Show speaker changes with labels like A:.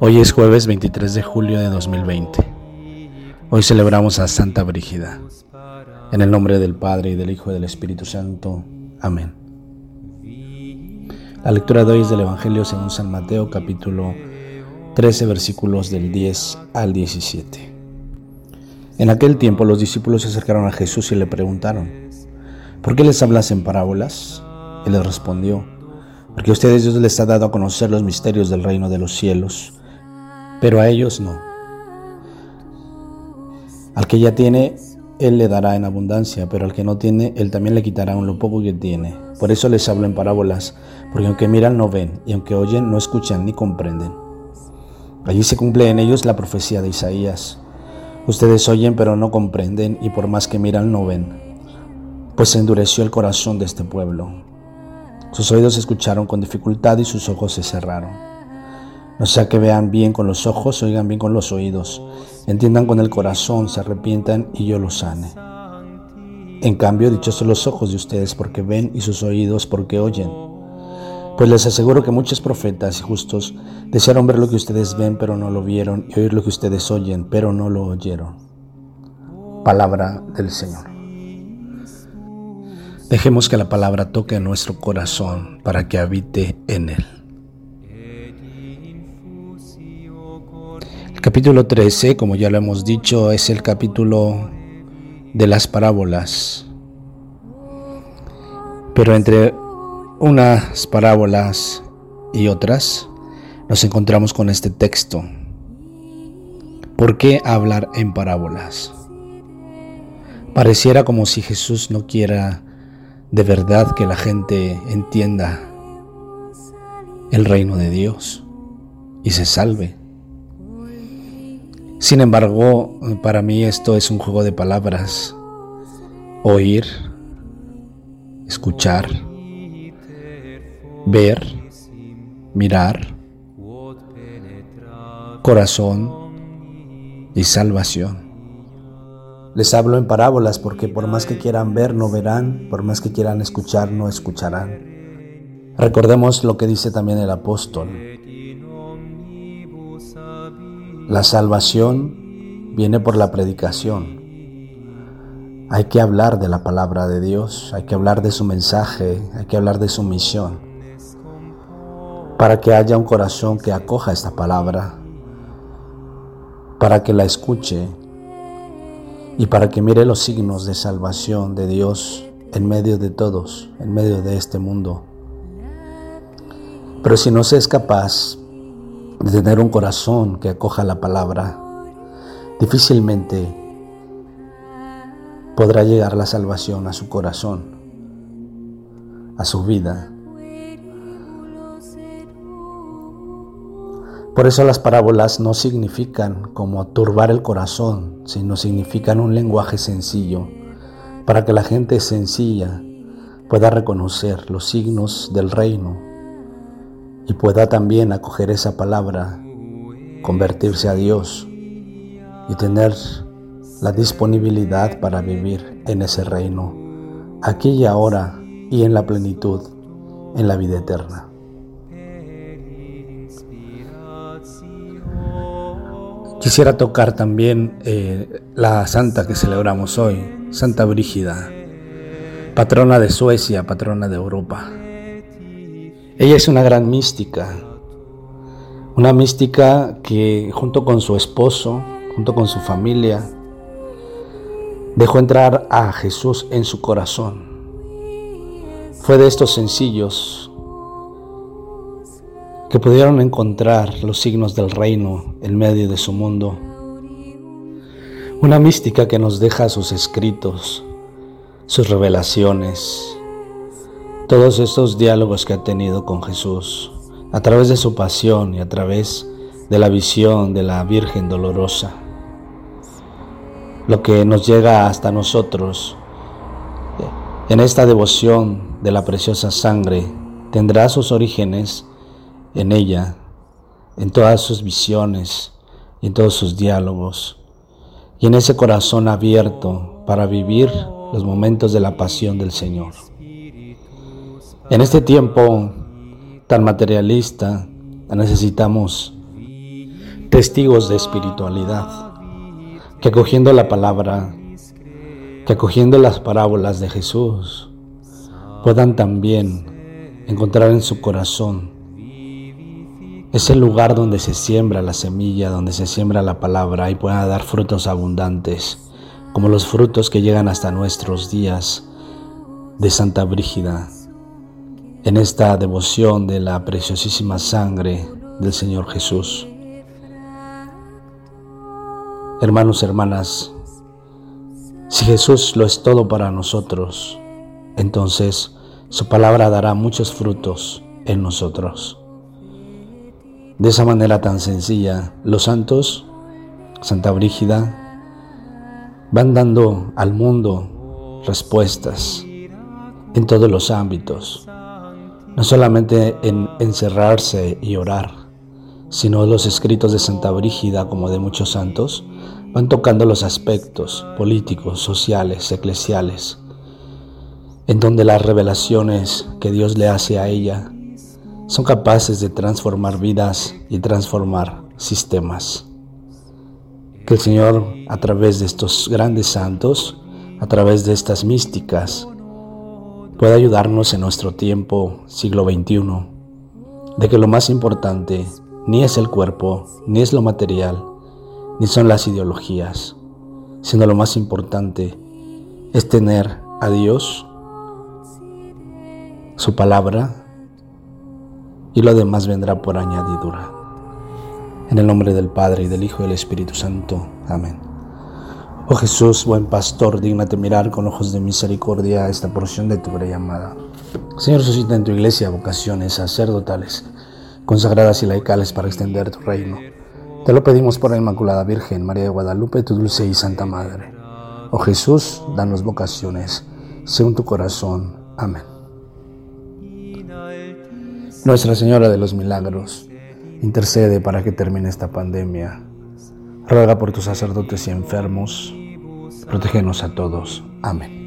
A: Hoy es jueves 23 de julio de 2020. Hoy celebramos a Santa Brígida. En el nombre del Padre y del Hijo y del Espíritu Santo. Amén. La lectura de hoy es del Evangelio según San Mateo capítulo 13 versículos del 10 al 17. En aquel tiempo los discípulos se acercaron a Jesús y le preguntaron, ¿por qué les hablas en parábolas? Él les respondió, porque a ustedes Dios les ha dado a conocer los misterios del reino de los cielos, pero a ellos no. Al que ya tiene, Él le dará en abundancia, pero al que no tiene, Él también le quitará un lo poco que tiene. Por eso les hablo en parábolas, porque aunque miran no ven, y aunque oyen no escuchan ni comprenden. Allí se cumple en ellos la profecía de Isaías. Ustedes oyen pero no comprenden, y por más que miran no ven, pues endureció el corazón de este pueblo. Sus oídos escucharon con dificultad y sus ojos se cerraron. No sea que vean bien con los ojos, oigan bien con los oídos, entiendan con el corazón, se arrepientan y yo los sane. En cambio, dichosos los ojos de ustedes porque ven y sus oídos porque oyen. Pues les aseguro que muchos profetas y justos desearon ver lo que ustedes ven, pero no lo vieron, y oír lo que ustedes oyen, pero no lo oyeron. Palabra del Señor. Dejemos que la palabra toque nuestro corazón para que habite en él. El capítulo 13, como ya lo hemos dicho, es el capítulo de las parábolas. Pero entre unas parábolas y otras nos encontramos con este texto. ¿Por qué hablar en parábolas? Pareciera como si Jesús no quiera de verdad que la gente entienda el reino de Dios y se salve. Sin embargo, para mí esto es un juego de palabras. Oír, escuchar, ver, mirar, corazón y salvación. Les hablo en parábolas porque por más que quieran ver, no verán, por más que quieran escuchar, no escucharán. Recordemos lo que dice también el apóstol. La salvación viene por la predicación. Hay que hablar de la palabra de Dios, hay que hablar de su mensaje, hay que hablar de su misión, para que haya un corazón que acoja esta palabra, para que la escuche y para que mire los signos de salvación de Dios en medio de todos, en medio de este mundo. Pero si no se es capaz de tener un corazón que acoja la palabra, difícilmente podrá llegar la salvación a su corazón, a su vida. Por eso las parábolas no significan como turbar el corazón, sino significan un lenguaje sencillo para que la gente sencilla pueda reconocer los signos del reino y pueda también acoger esa palabra, convertirse a Dios y tener la disponibilidad para vivir en ese reino, aquí y ahora y en la plenitud, en la vida eterna. Quisiera tocar también eh, la santa que celebramos hoy, Santa Brígida, patrona de Suecia, patrona de Europa. Ella es una gran mística, una mística que junto con su esposo, junto con su familia, dejó entrar a Jesús en su corazón. Fue de estos sencillos que pudieron encontrar los signos del reino en medio de su mundo. Una mística que nos deja sus escritos, sus revelaciones, todos estos diálogos que ha tenido con Jesús a través de su pasión y a través de la visión de la Virgen dolorosa. Lo que nos llega hasta nosotros en esta devoción de la preciosa sangre tendrá sus orígenes en ella, en todas sus visiones y en todos sus diálogos, y en ese corazón abierto para vivir los momentos de la pasión del Señor. En este tiempo tan materialista necesitamos testigos de espiritualidad, que acogiendo la palabra, que acogiendo las parábolas de Jesús, puedan también encontrar en su corazón ese lugar donde se siembra la semilla, donde se siembra la palabra y pueda dar frutos abundantes, como los frutos que llegan hasta nuestros días de Santa Brígida, en esta devoción de la preciosísima sangre del Señor Jesús. Hermanos, hermanas, si Jesús lo es todo para nosotros, entonces su palabra dará muchos frutos en nosotros. De esa manera tan sencilla, los santos, Santa Brígida, van dando al mundo respuestas en todos los ámbitos, no solamente en encerrarse y orar, sino los escritos de Santa Brígida, como de muchos santos, van tocando los aspectos políticos, sociales, eclesiales, en donde las revelaciones que Dios le hace a ella son capaces de transformar vidas y transformar sistemas. Que el Señor, a través de estos grandes santos, a través de estas místicas, pueda ayudarnos en nuestro tiempo, siglo XXI, de que lo más importante ni es el cuerpo, ni es lo material, ni son las ideologías, sino lo más importante es tener a Dios, su palabra, y lo demás vendrá por añadidura. En el nombre del Padre y del Hijo y del Espíritu Santo. Amén. Oh Jesús, buen pastor, dignate mirar con ojos de misericordia esta porción de tu gran llamada. Señor, suscita en tu iglesia vocaciones sacerdotales, consagradas y laicales para extender tu reino. Te lo pedimos por la Inmaculada Virgen, María de Guadalupe, tu dulce y santa Madre. Oh Jesús, danos vocaciones, según tu corazón. Amén. Nuestra Señora de los Milagros, intercede para que termine esta pandemia Ruega por tus sacerdotes y enfermos. Protégenos a todos. Amén.